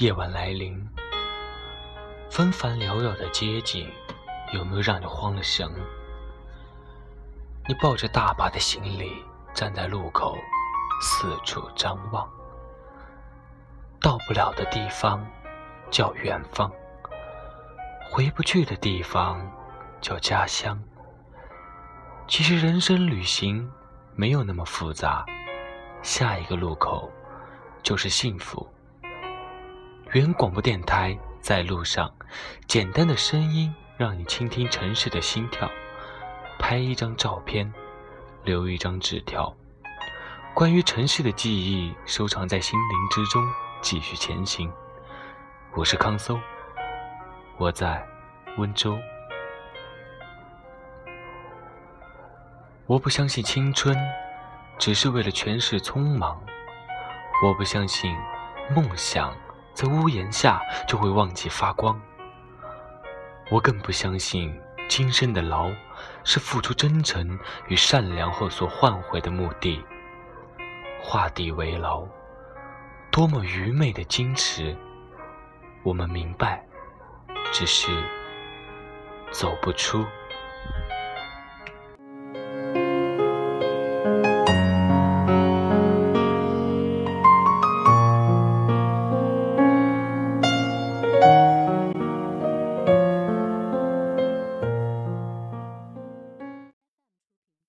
夜晚来临，纷繁缭绕的街景，有没有让你慌了神？你抱着大把的行李，站在路口，四处张望。到不了的地方叫远方，回不去的地方叫家乡。其实人生旅行没有那么复杂，下一个路口就是幸福。原广播电台在路上，简单的声音让你倾听城市的心跳，拍一张照片，留一张纸条，关于城市的记忆收藏在心灵之中，继续前行。我是康搜，我在温州。我不相信青春只是为了诠释匆忙，我不相信梦想。在屋檐下就会忘记发光。我更不相信今生的牢是付出真诚与善良后所换回的目的。画地为牢，多么愚昧的矜持！我们明白，只是走不出。